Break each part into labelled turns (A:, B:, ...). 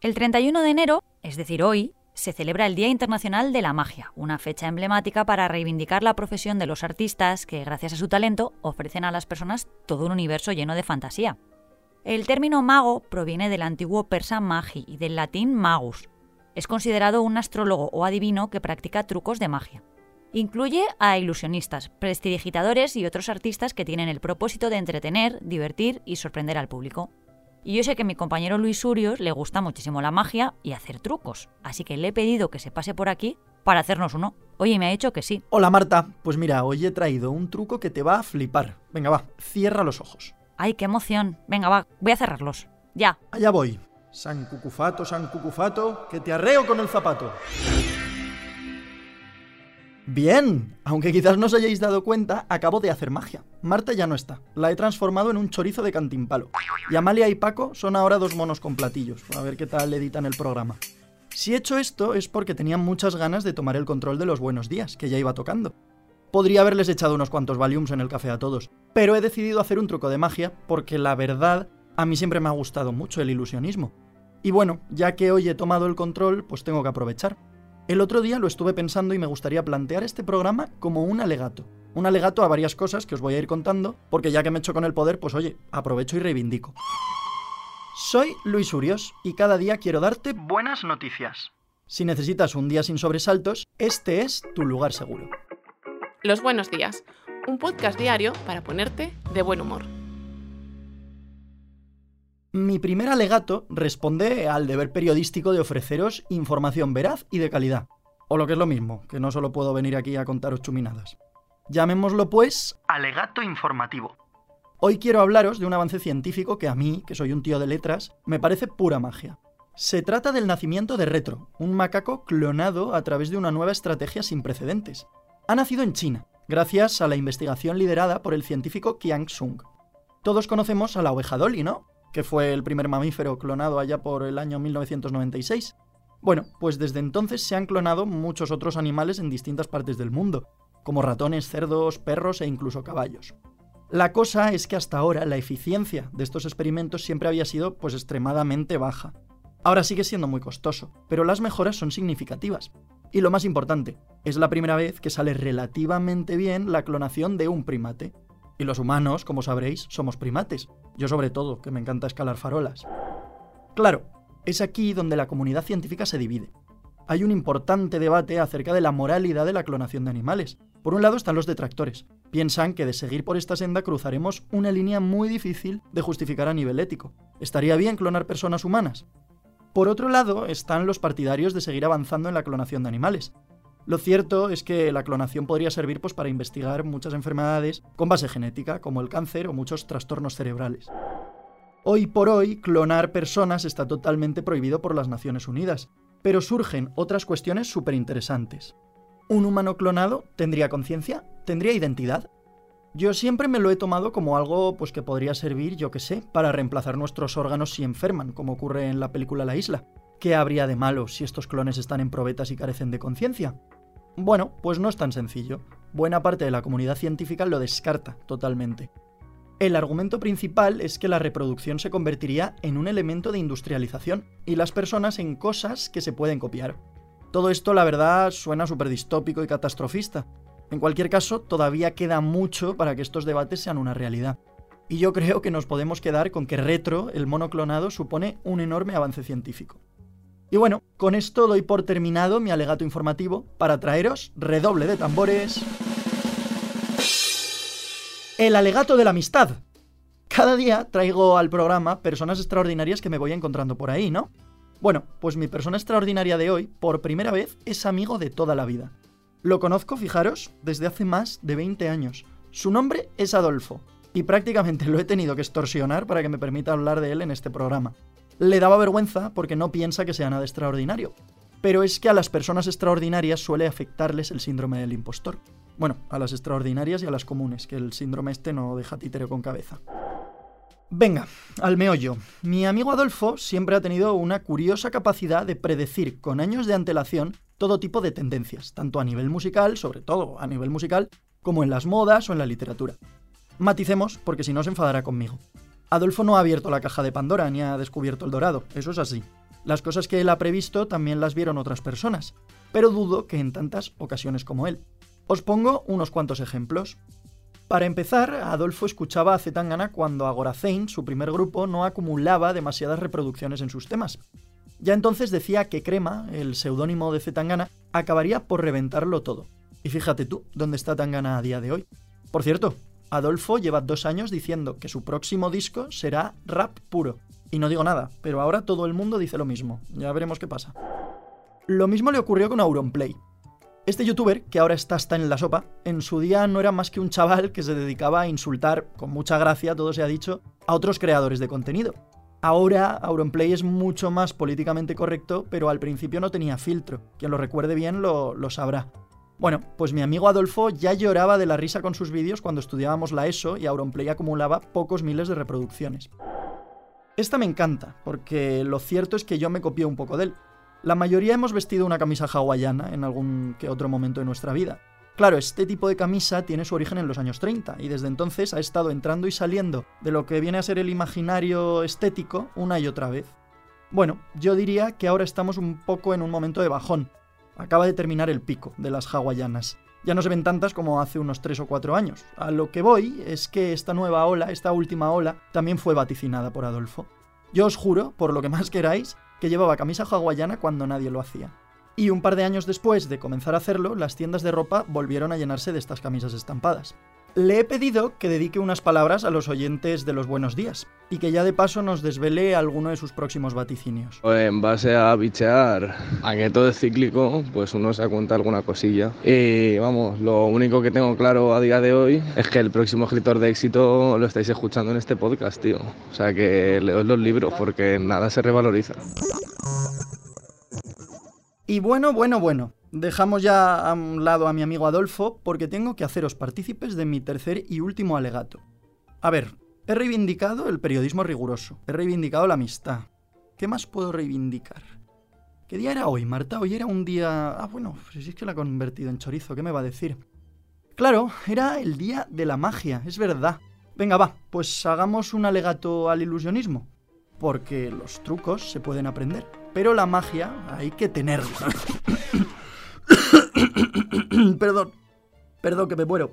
A: El 31 de enero, es decir, hoy, se celebra el Día Internacional de la Magia, una fecha emblemática para reivindicar la profesión de los artistas que, gracias a su talento, ofrecen a las personas todo un universo lleno de fantasía. El término mago proviene del antiguo persa magi y del latín magus. Es considerado un astrólogo o adivino que practica trucos de magia. Incluye a ilusionistas, prestidigitadores y otros artistas que tienen el propósito de entretener, divertir y sorprender al público. Y yo sé que a mi compañero Luis Urios le gusta muchísimo la magia y hacer trucos, así que le he pedido que se pase por aquí para hacernos uno. Oye, me ha dicho que sí.
B: Hola Marta, pues mira, hoy he traído un truco que te va a flipar. Venga, va, cierra los ojos.
A: Ay, qué emoción. Venga, va, voy a cerrarlos. Ya.
B: Allá voy. San Cucufato, San Cucufato, que te arreo con el zapato. Bien, aunque quizás no os hayáis dado cuenta, acabo de hacer magia. Marta ya no está, la he transformado en un chorizo de cantimpalo. Y Amalia y Paco son ahora dos monos con platillos, a ver qué tal editan el programa. Si he hecho esto es porque tenía muchas ganas de tomar el control de los buenos días, que ya iba tocando. Podría haberles echado unos cuantos Valiums en el café a todos, pero he decidido hacer un truco de magia porque la verdad, a mí siempre me ha gustado mucho el ilusionismo. Y bueno, ya que hoy he tomado el control, pues tengo que aprovechar. El otro día lo estuve pensando y me gustaría plantear este programa como un alegato. Un alegato a varias cosas que os voy a ir contando, porque ya que me echo con el poder, pues oye, aprovecho y reivindico. Soy Luis Urios y cada día quiero darte buenas noticias. Si necesitas un día sin sobresaltos, este es tu lugar seguro.
C: Los buenos días, un podcast diario para ponerte de buen humor.
B: Mi primer alegato responde al deber periodístico de ofreceros información veraz y de calidad. O lo que es lo mismo, que no solo puedo venir aquí a contaros chuminadas. Llamémoslo pues alegato informativo. Hoy quiero hablaros de un avance científico que a mí, que soy un tío de letras, me parece pura magia. Se trata del nacimiento de Retro, un macaco clonado a través de una nueva estrategia sin precedentes. Ha nacido en China, gracias a la investigación liderada por el científico Qiang Sung. Todos conocemos a la oveja Dolly, ¿no? Que fue el primer mamífero clonado allá por el año 1996. Bueno, pues desde entonces se han clonado muchos otros animales en distintas partes del mundo, como ratones, cerdos, perros e incluso caballos. La cosa es que hasta ahora la eficiencia de estos experimentos siempre había sido pues extremadamente baja. Ahora sigue siendo muy costoso, pero las mejoras son significativas. Y lo más importante, es la primera vez que sale relativamente bien la clonación de un primate, y los humanos, como sabréis, somos primates. Yo sobre todo, que me encanta escalar farolas. Claro, es aquí donde la comunidad científica se divide. Hay un importante debate acerca de la moralidad de la clonación de animales. Por un lado están los detractores. Piensan que de seguir por esta senda cruzaremos una línea muy difícil de justificar a nivel ético. ¿Estaría bien clonar personas humanas? Por otro lado están los partidarios de seguir avanzando en la clonación de animales, lo cierto es que la clonación podría servir pues, para investigar muchas enfermedades con base genética, como el cáncer o muchos trastornos cerebrales. Hoy por hoy, clonar personas está totalmente prohibido por las Naciones Unidas, pero surgen otras cuestiones súper interesantes. ¿Un humano clonado tendría conciencia? ¿Tendría identidad? Yo siempre me lo he tomado como algo pues que podría servir, yo que sé, para reemplazar nuestros órganos si enferman, como ocurre en la película La Isla. ¿Qué habría de malo si estos clones están en probetas y carecen de conciencia? Bueno, pues no es tan sencillo. Buena parte de la comunidad científica lo descarta totalmente. El argumento principal es que la reproducción se convertiría en un elemento de industrialización y las personas en cosas que se pueden copiar. Todo esto, la verdad, suena súper distópico y catastrofista. En cualquier caso, todavía queda mucho para que estos debates sean una realidad. Y yo creo que nos podemos quedar con que Retro, el monoclonado, supone un enorme avance científico. Y bueno, con esto doy por terminado mi alegato informativo para traeros redoble de tambores. El alegato de la amistad. Cada día traigo al programa personas extraordinarias que me voy encontrando por ahí, ¿no? Bueno, pues mi persona extraordinaria de hoy, por primera vez, es amigo de toda la vida. Lo conozco, fijaros, desde hace más de 20 años. Su nombre es Adolfo, y prácticamente lo he tenido que extorsionar para que me permita hablar de él en este programa le daba vergüenza porque no piensa que sea nada extraordinario. Pero es que a las personas extraordinarias suele afectarles el síndrome del impostor. Bueno, a las extraordinarias y a las comunes, que el síndrome este no deja títere con cabeza. Venga, al meollo. Mi amigo Adolfo siempre ha tenido una curiosa capacidad de predecir con años de antelación todo tipo de tendencias, tanto a nivel musical, sobre todo a nivel musical, como en las modas o en la literatura. Maticemos porque si no se enfadará conmigo. Adolfo no ha abierto la caja de Pandora ni ha descubierto el dorado, eso es así. Las cosas que él ha previsto también las vieron otras personas, pero dudo que en tantas ocasiones como él. Os pongo unos cuantos ejemplos. Para empezar, Adolfo escuchaba a Zetangana cuando Agoracein, su primer grupo, no acumulaba demasiadas reproducciones en sus temas. Ya entonces decía que Crema, el seudónimo de Zetangana, acabaría por reventarlo todo. Y fíjate tú, ¿dónde está Tangana a día de hoy? Por cierto, Adolfo lleva dos años diciendo que su próximo disco será rap puro. Y no digo nada, pero ahora todo el mundo dice lo mismo. Ya veremos qué pasa. Lo mismo le ocurrió con Auronplay. Este youtuber, que ahora está hasta en la sopa, en su día no era más que un chaval que se dedicaba a insultar, con mucha gracia, todo se ha dicho, a otros creadores de contenido. Ahora Auronplay es mucho más políticamente correcto, pero al principio no tenía filtro. Quien lo recuerde bien lo, lo sabrá. Bueno, pues mi amigo Adolfo ya lloraba de la risa con sus vídeos cuando estudiábamos la ESO y Auronplay acumulaba pocos miles de reproducciones. Esta me encanta, porque lo cierto es que yo me copié un poco de él. La mayoría hemos vestido una camisa hawaiana en algún que otro momento de nuestra vida. Claro, este tipo de camisa tiene su origen en los años 30 y desde entonces ha estado entrando y saliendo de lo que viene a ser el imaginario estético una y otra vez. Bueno, yo diría que ahora estamos un poco en un momento de bajón. Acaba de terminar el pico de las hawaianas. Ya no se ven tantas como hace unos 3 o 4 años. A lo que voy es que esta nueva ola, esta última ola, también fue vaticinada por Adolfo. Yo os juro, por lo que más queráis, que llevaba camisa hawaiana cuando nadie lo hacía. Y un par de años después de comenzar a hacerlo, las tiendas de ropa volvieron a llenarse de estas camisas estampadas. Le he pedido que dedique unas palabras a los oyentes de los buenos días y que ya de paso nos desvele alguno de sus próximos vaticinios.
D: En base a bichear a que todo es cíclico, pues uno se cuenta alguna cosilla. Y vamos, lo único que tengo claro a día de hoy es que el próximo escritor de éxito lo estáis escuchando en este podcast, tío. O sea que leos los libros porque nada se revaloriza.
B: Y bueno, bueno, bueno, dejamos ya a un lado a mi amigo Adolfo porque tengo que haceros partícipes de mi tercer y último alegato. A ver, he reivindicado el periodismo riguroso, he reivindicado la amistad. ¿Qué más puedo reivindicar? ¿Qué día era hoy, Marta? Hoy era un día... Ah, bueno, si es que la ha convertido en chorizo, ¿qué me va a decir? Claro, era el día de la magia, es verdad. Venga, va, pues hagamos un alegato al ilusionismo. Porque los trucos se pueden aprender pero la magia hay que tenerla. perdón, perdón que me muero.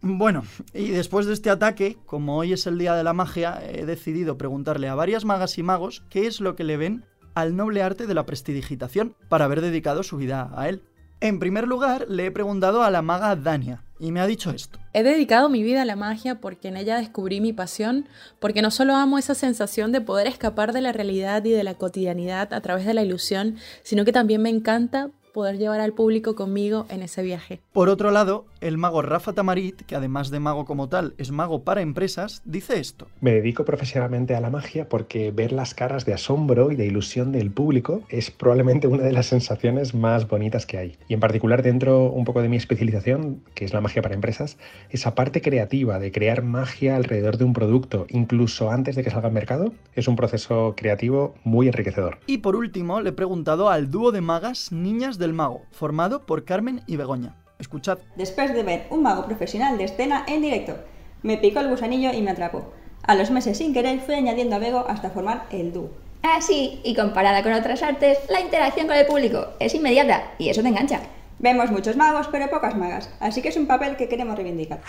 B: Bueno, y después de este ataque, como hoy es el día de la magia, he decidido preguntarle a varias magas y magos qué es lo que le ven al noble arte de la prestidigitación para haber dedicado su vida a él. En primer lugar, le he preguntado a la maga Dania, y me ha dicho esto.
E: He dedicado mi vida a la magia porque en ella descubrí mi pasión, porque no solo amo esa sensación de poder escapar de la realidad y de la cotidianidad a través de la ilusión, sino que también me encanta poder llevar al público conmigo en ese viaje.
B: Por otro lado, el mago Rafa Tamarit, que además de mago como tal es mago para empresas, dice esto.
F: Me dedico profesionalmente a la magia porque ver las caras de asombro y de ilusión del público es probablemente una de las sensaciones más bonitas que hay. Y en particular dentro un poco de mi especialización, que es la magia para empresas, esa parte creativa de crear magia alrededor de un producto, incluso antes de que salga al mercado, es un proceso creativo muy enriquecedor.
B: Y por último, le he preguntado al dúo de magas Niñas del Mago, formado por Carmen y Begoña. Escuchad.
G: Después de ver un mago profesional de escena en directo, me picó el gusanillo y me atrapó. A los meses sin querer fui añadiendo a Bego hasta formar el dúo.
H: Ah, sí, y comparada con otras artes, la interacción con el público es inmediata y eso te engancha.
G: Vemos muchos magos, pero pocas magas, así que es un papel que queremos reivindicar.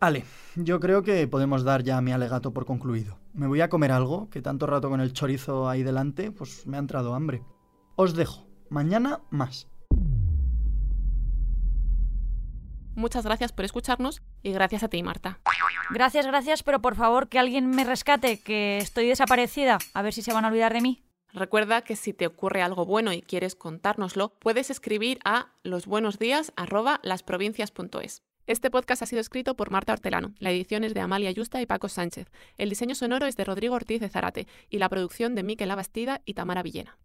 B: Ale, yo creo que podemos dar ya mi alegato por concluido. Me voy a comer algo, que tanto rato con el chorizo ahí delante, pues me ha entrado hambre. Os dejo. Mañana más.
C: Muchas gracias por escucharnos y gracias a ti, Marta.
A: Gracias, gracias, pero por favor que alguien me rescate, que estoy desaparecida. A ver si se van a olvidar de mí.
C: Recuerda que si te ocurre algo bueno y quieres contárnoslo, puedes escribir a losbuenosdías@lasprovincias.es. Este podcast ha sido escrito por Marta Hortelano, la edición es de Amalia Yusta y Paco Sánchez, el diseño sonoro es de Rodrigo Ortiz de Zarate y la producción de Miquel Abastida y Tamara Villena.